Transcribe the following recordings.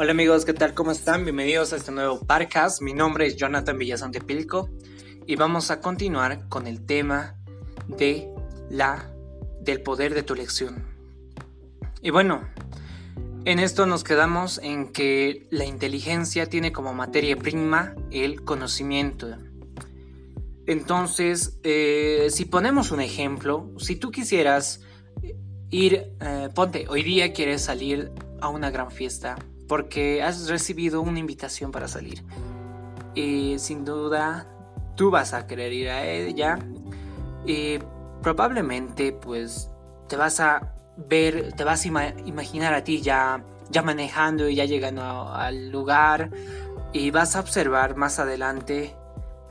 Hola amigos, ¿qué tal? ¿Cómo están? Bienvenidos a este nuevo podcast. Mi nombre es Jonathan Villazón Pilco y vamos a continuar con el tema de la del poder de tu elección. Y bueno, en esto nos quedamos en que la inteligencia tiene como materia prima el conocimiento. Entonces, eh, si ponemos un ejemplo, si tú quisieras ir, eh, ponte, hoy día quieres salir a una gran fiesta porque has recibido una invitación para salir. Y sin duda, tú vas a querer ir a ella. Y probablemente pues te vas a ver, te vas a imaginar a ti ya, ya manejando y ya llegando al lugar. Y vas a observar más adelante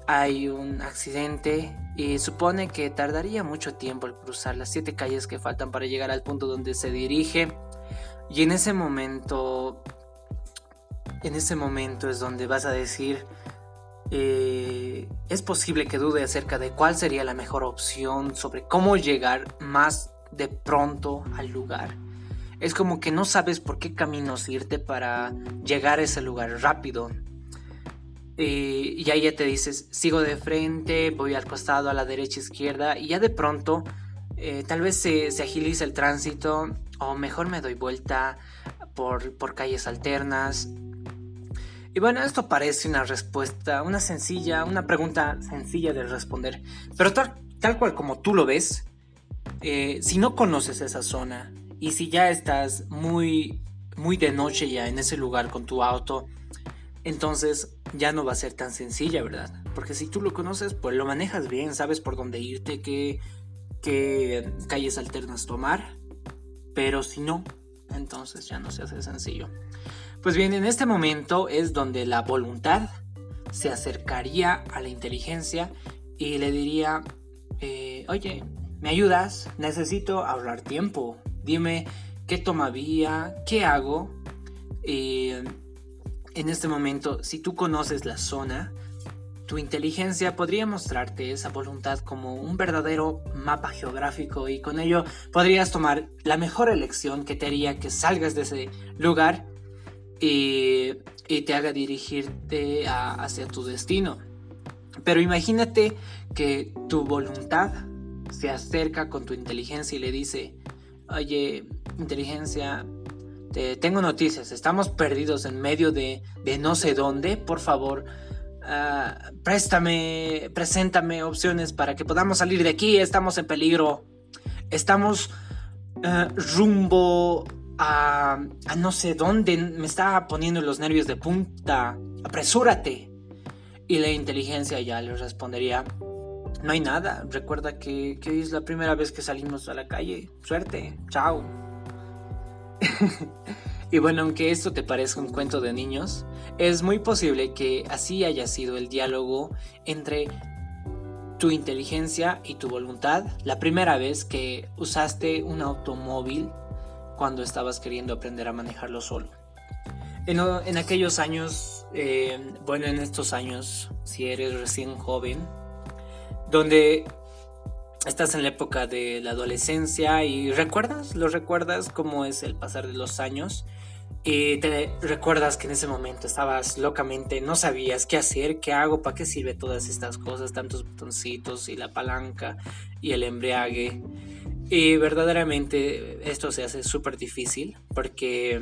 hay un accidente. Y supone que tardaría mucho tiempo el cruzar las siete calles que faltan para llegar al punto donde se dirige. Y en ese momento en ese momento es donde vas a decir eh, es posible que dude acerca de cuál sería la mejor opción sobre cómo llegar más de pronto al lugar. Es como que no sabes por qué caminos irte para llegar a ese lugar rápido. Eh, y ahí ya te dices, sigo de frente, voy al costado, a la derecha, izquierda, y ya de pronto eh, tal vez se, se, agiliza el tránsito, o mejor me doy vuelta por, por calles alternas. Y bueno, esto parece una respuesta, una sencilla, una pregunta sencilla de responder, pero tal, tal cual como tú lo ves, eh, si no conoces esa zona y si ya estás muy, muy de noche ya en ese lugar con tu auto, entonces ya no va a ser tan sencilla, ¿verdad? Porque si tú lo conoces, pues lo manejas bien, sabes por dónde irte, qué, qué calles alternas tomar, pero si no, entonces ya no se hace sencillo. Pues bien, en este momento es donde la voluntad se acercaría a la inteligencia y le diría, eh, oye, ¿Me ayudas? Necesito ahorrar tiempo. Dime qué toma vía, qué hago. Eh, en este momento, si tú conoces la zona, tu inteligencia podría mostrarte esa voluntad como un verdadero mapa geográfico y con ello podrías tomar la mejor elección que te haría que salgas de ese lugar y, te haga dirigirte hacia tu destino. Pero imagínate que tu voluntad se acerca con tu inteligencia y le dice, oye, inteligencia, te tengo noticias, estamos perdidos en medio de, no sé dónde, por favor, uh, préstame, preséntame opciones para que podamos salir de aquí, estamos en peligro, estamos uh, rumbo a, a no sé dónde, me está poniendo los nervios de punta, apresúrate. Y la inteligencia ya le respondería, no hay nada. Recuerda que, es la primera vez que salimos a la calle. Suerte. Chao. y bueno, aunque esto te parezca un cuento de niños, es muy posible que así haya sido el diálogo entre tu inteligencia y tu voluntad la primera vez que usaste un automóvil cuando estabas queriendo aprender a manejarlo solo. En, aquellos años, eh, bueno, en estos años, si eres recién joven, donde estás en la época de la adolescencia y recuerdas, lo recuerdas cómo es el pasar de los años y te recuerdas que en ese momento estabas locamente, no sabías qué hacer, qué hago, para qué sirve todas estas cosas, tantos botoncitos y la palanca y el embriague. Y verdaderamente esto se hace súper difícil porque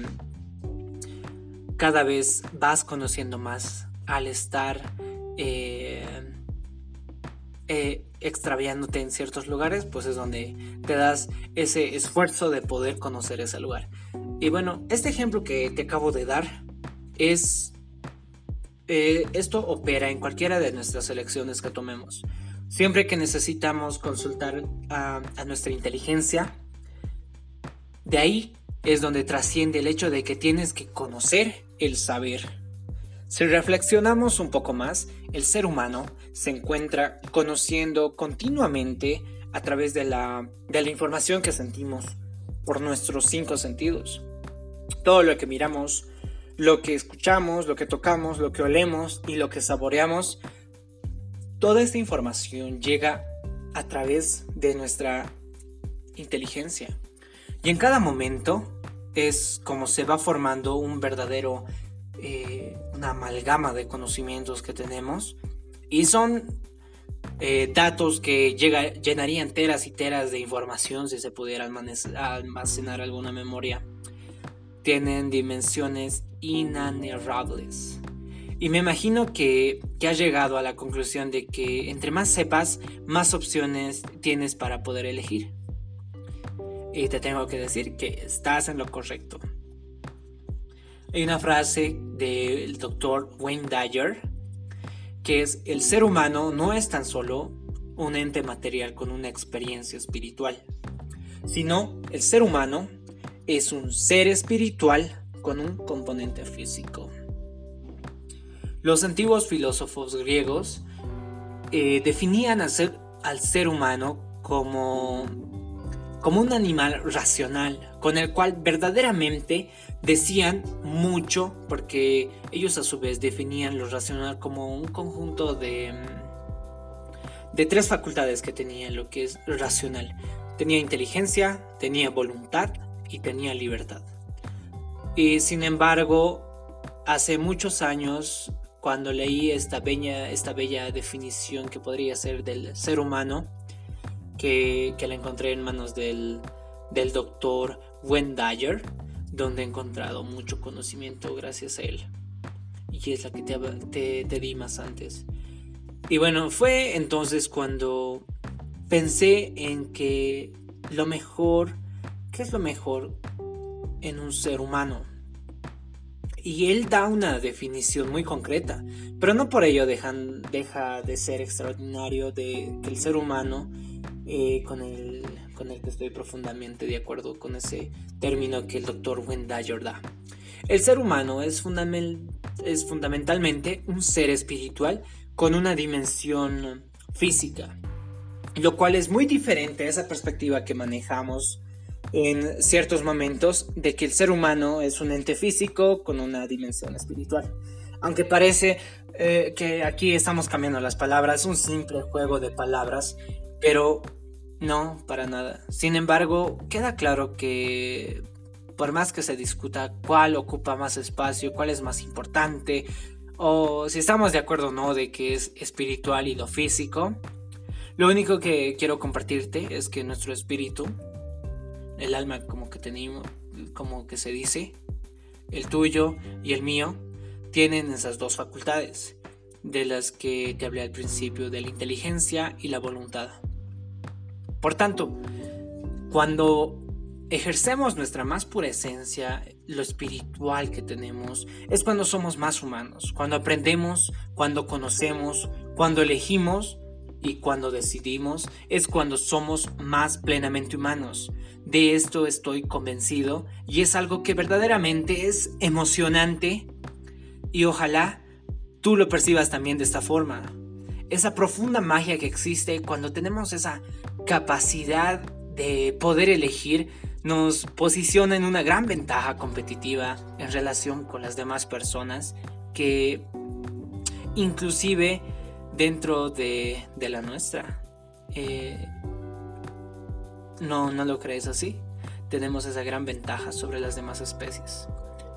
cada vez vas conociendo más al estar eh, eh, extraviándote en ciertos lugares, pues es donde te das ese esfuerzo de poder conocer ese lugar. Y bueno, este ejemplo que te acabo de dar es... Eh, esto opera en cualquiera de nuestras elecciones que tomemos. Siempre que necesitamos consultar a, nuestra inteligencia, de ahí es donde trasciende el hecho de que tienes que conocer el saber. Si reflexionamos un poco más, el ser humano se encuentra conociendo continuamente a través de la, de la información que sentimos por nuestros cinco sentidos. Todo lo que miramos, lo que escuchamos, lo que tocamos, lo que olemos y lo que saboreamos, toda esta información llega a través de nuestra inteligencia. Y en cada momento es como se va formando un verdadero, eh, una amalgama de conocimientos que tenemos y son eh, datos que llenarían teras y teras de información si se pudiera almacenar alguna memoria. Tienen dimensiones inanerables. Y me imagino que, que has llegado a la conclusión de que entre más sepas, más opciones tienes para poder elegir. Y te tengo que decir que estás en lo correcto. Hay una frase del doctor Wayne Dyer que es el ser humano no es tan solo un ente material con una experiencia espiritual, sino el ser humano es un ser espiritual con un componente físico. Los antiguos filósofos griegos eh, definían al ser, humano como, como un animal racional, con el cual verdaderamente decían mucho, porque ellos a su vez definían lo racional como un conjunto de, de tres facultades que tenía lo que es racional. Tenía inteligencia, tenía voluntad y tenía libertad. Y sin embargo, hace muchos años cuando leí esta bella, definición que podría ser del ser humano, que, la encontré en manos del, del doctor Wendayer, donde he encontrado mucho conocimiento gracias a él. Y es la que te di más antes. Y bueno, fue entonces cuando pensé en que lo mejor, ¿qué es lo mejor en un ser humano? Y él da una definición muy concreta, pero no por ello deja de ser extraordinario que el ser humano, eh, con, el, con el que estoy profundamente de acuerdo con ese término que el doctor Wendayer da. El ser humano es, es fundamentalmente un ser espiritual con una dimensión física, lo cual es muy diferente a esa perspectiva que manejamos en ciertos momentos de que el ser humano es un ente físico con una dimensión espiritual. Aunque parece eh, que aquí estamos cambiando las palabras, un simple juego de palabras, pero no, para nada. Sin embargo, queda claro que por más que se discuta cuál ocupa más espacio, cuál es más importante, o si estamos de acuerdo o no de que es espiritual y lo físico, lo único que quiero compartirte es que nuestro espíritu el alma como que tenemos, como que se dice, el tuyo y el mío, tienen esas dos facultades, de las que te hablé al principio, de la inteligencia y la voluntad. Por tanto, cuando ejercemos nuestra más pura esencia, lo espiritual que tenemos, es cuando somos más humanos, cuando aprendemos, cuando conocemos, cuando elegimos y cuando decidimos, es cuando somos más plenamente humanos. De esto estoy convencido y es algo que verdaderamente es emocionante y ojalá tú lo percibas también de esta forma. Esa profunda magia que existe cuando tenemos esa capacidad de poder elegir nos posiciona en una gran ventaja competitiva en relación con las demás personas que inclusive dentro de, la nuestra. Eh, no, no lo crees así. Tenemos esa gran ventaja sobre las demás especies,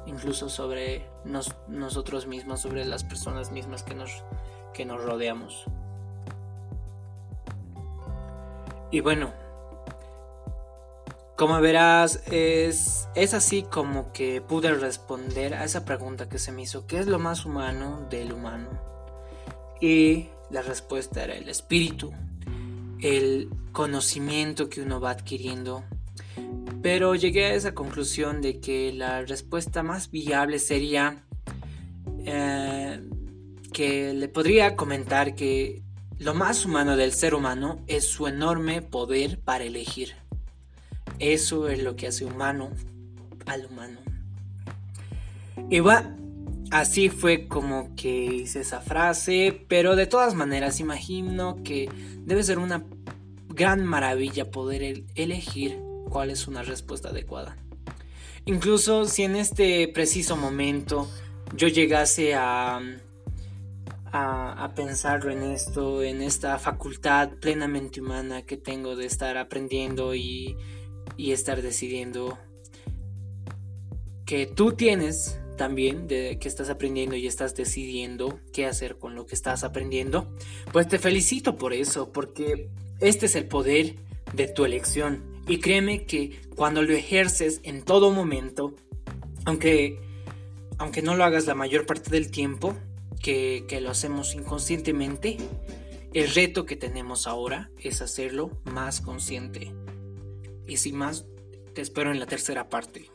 incluso sobre nosotros mismos, sobre las personas mismas que nos, que nos rodeamos. Y bueno, como verás, es, es así como que pude responder a esa pregunta que se me hizo, ¿qué es lo más humano del humano? Y la respuesta era el espíritu, el conocimiento que uno va adquiriendo. Pero llegué a esa conclusión de que la respuesta más viable sería eh, que le podría comentar que lo más humano del ser humano es su enorme poder para elegir. Eso es lo que hace humano al humano. Y va, así fue como que hice esa frase, pero de todas maneras imagino que debe ser una gran maravilla poder elegir cuál es una respuesta adecuada. Incluso si en este preciso momento yo llegase a, a, pensar en esto, en esta facultad plenamente humana que tengo de estar aprendiendo y, y estar decidiendo, que tú tienes también de que estás aprendiendo y estás decidiendo qué hacer con lo que estás aprendiendo, pues te felicito por eso, porque este es el poder de tu elección. Y créeme que cuando lo ejerces en todo momento, aunque, aunque no lo hagas la mayor parte del tiempo, que, que lo hacemos inconscientemente, el reto que tenemos ahora es hacerlo más consciente. Y sin más, te espero en la tercera parte.